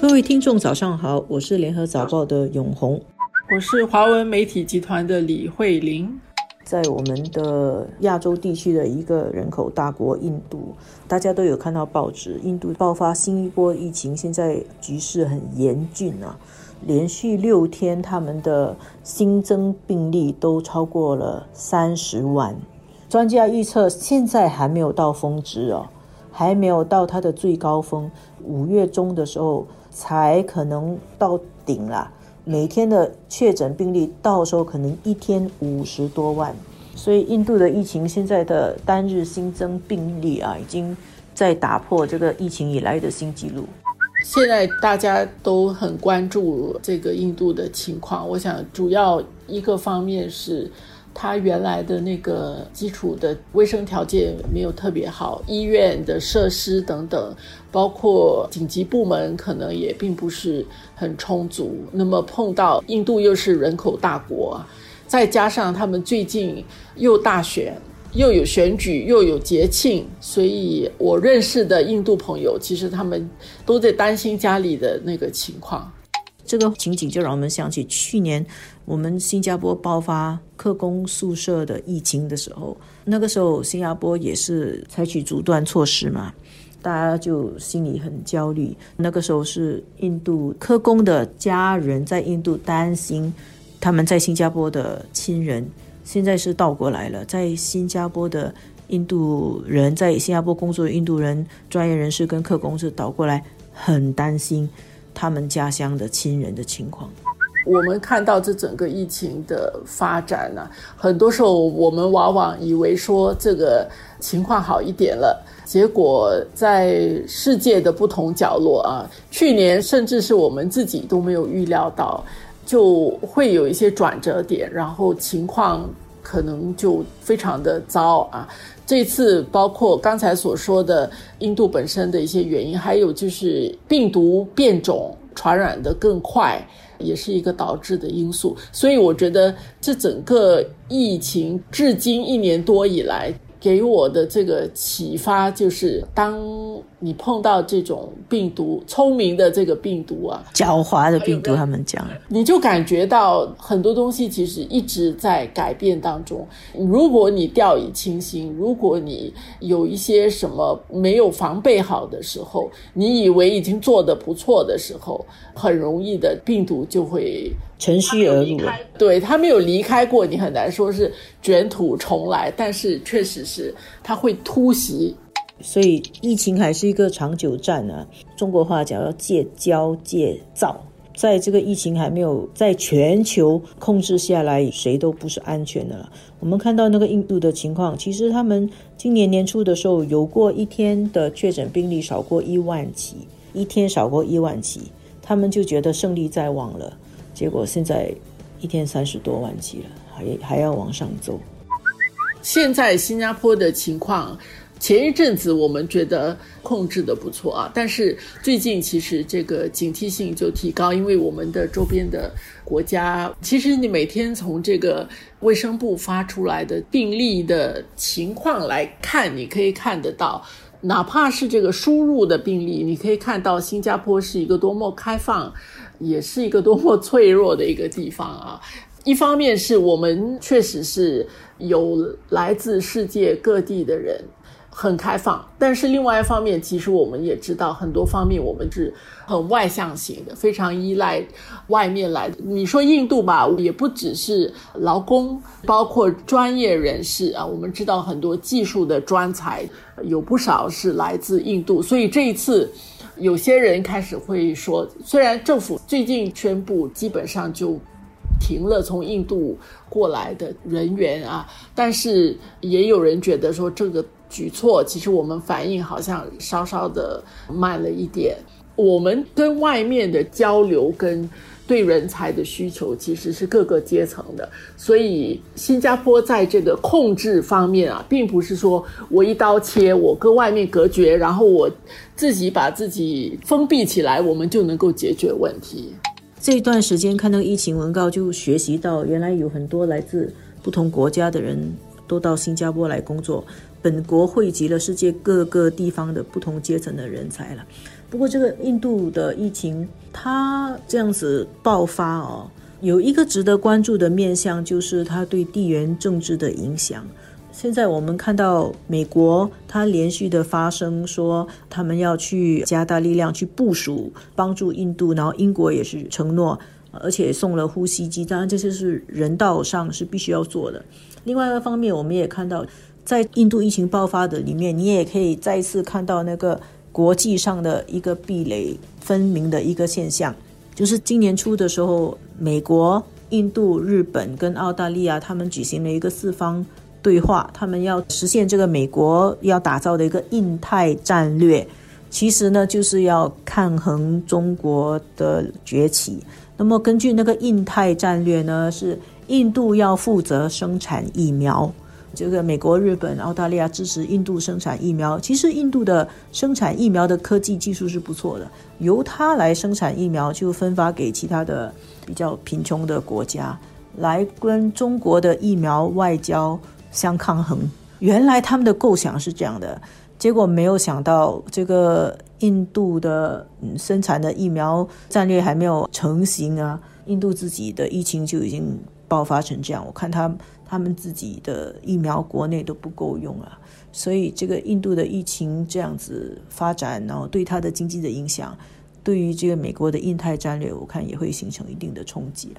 各位听众，早上好，我是联合早报的永红，我是华文媒体集团的李慧玲。在我们的亚洲地区的一个人口大国印度，大家都有看到报纸，印度爆发新一波疫情，现在局势很严峻啊，连续六天他们的新增病例都超过了三十万。专家预测，现在还没有到峰值哦，还没有到它的最高峰，五月中的时候才可能到顶啦。每天的确诊病例到时候可能一天五十多万，所以印度的疫情现在的单日新增病例啊，已经在打破这个疫情以来的新纪录。现在大家都很关注这个印度的情况，我想主要一个方面是。他原来的那个基础的卫生条件没有特别好，医院的设施等等，包括紧急部门可能也并不是很充足。那么碰到印度又是人口大国，再加上他们最近又大选，又有选举，又有节庆，所以我认识的印度朋友，其实他们都在担心家里的那个情况。这个情景就让我们想起去年我们新加坡爆发客工宿舍的疫情的时候，那个时候新加坡也是采取阻断措施嘛，大家就心里很焦虑。那个时候是印度科工的家人在印度担心他们在新加坡的亲人，现在是倒过来了，在新加坡的印度人在新加坡工作的印度人专业人士跟客工是倒过来，很担心。他们家乡的亲人的情况，我们看到这整个疫情的发展呢，很多时候我们往往以为说这个情况好一点了，结果在世界的不同角落啊，去年甚至是我们自己都没有预料到，就会有一些转折点，然后情况可能就非常的糟啊。这次包括刚才所说的印度本身的一些原因，还有就是病毒变种传染的更快，也是一个导致的因素。所以我觉得这整个疫情至今一年多以来。给我的这个启发就是，当你碰到这种病毒，聪明的这个病毒啊，狡猾的病毒，他们讲，你就感觉到很多东西其实一直在改变当中。如果你掉以轻心，如果你有一些什么没有防备好的时候，你以为已经做得不错的时候，很容易的病毒就会。乘虚而入了，对他没有离开过，你很难说是卷土重来，但是确实是他会突袭，所以疫情还是一个长久战啊。中国话讲要戒骄戒躁，在这个疫情还没有在全球控制下来，谁都不是安全的了。我们看到那个印度的情况，其实他们今年年初的时候有过一天的确诊病例少过一万起，一天少过一万起，他们就觉得胜利在望了。结果现在一天三十多万起了，还还要往上走。现在新加坡的情况，前一阵子我们觉得控制的不错啊，但是最近其实这个警惕性就提高，因为我们的周边的国家，其实你每天从这个卫生部发出来的病例的情况来看，你可以看得到，哪怕是这个输入的病例，你可以看到新加坡是一个多么开放。也是一个多么脆弱的一个地方啊！一方面是我们确实是有来自世界各地的人，很开放；但是另外一方面，其实我们也知道很多方面我们是很外向型的，非常依赖外面来的。你说印度吧，也不只是劳工，包括专业人士啊。我们知道很多技术的专才有不少是来自印度，所以这一次。有些人开始会说，虽然政府最近宣布基本上就停了从印度过来的人员啊，但是也有人觉得说这个举措其实我们反应好像稍稍的慢了一点。我们跟外面的交流跟。对人才的需求其实是各个阶层的，所以新加坡在这个控制方面啊，并不是说我一刀切，我跟外面隔绝，然后我自己把自己封闭起来，我们就能够解决问题。这段时间看到疫情文告，就学习到原来有很多来自不同国家的人都到新加坡来工作。本国汇集了世界各个地方的不同阶层的人才了。不过，这个印度的疫情它这样子爆发哦，有一个值得关注的面向，就是它对地缘政治的影响。现在我们看到美国，它连续的发声说他们要去加大力量去部署帮助印度，然后英国也是承诺，而且送了呼吸机，当然这些是人道上是必须要做的。另外一个方面，我们也看到在印度疫情爆发的里面，你也可以再次看到那个国际上的一个壁垒分明的一个现象，就是今年初的时候，美国、印度、日本跟澳大利亚他们举行了一个四方。对话，他们要实现这个美国要打造的一个印太战略，其实呢就是要抗衡中国的崛起。那么根据那个印太战略呢，是印度要负责生产疫苗，这个美国、日本、澳大利亚支持印度生产疫苗。其实印度的生产疫苗的科技技术是不错的，由它来生产疫苗，就分发给其他的比较贫穷的国家，来跟中国的疫苗外交。相抗衡，原来他们的构想是这样的，结果没有想到这个印度的生产的疫苗战略还没有成型啊，印度自己的疫情就已经爆发成这样。我看他他们自己的疫苗国内都不够用啊，所以这个印度的疫情这样子发展，然后对它的经济的影响，对于这个美国的印太战略，我看也会形成一定的冲击。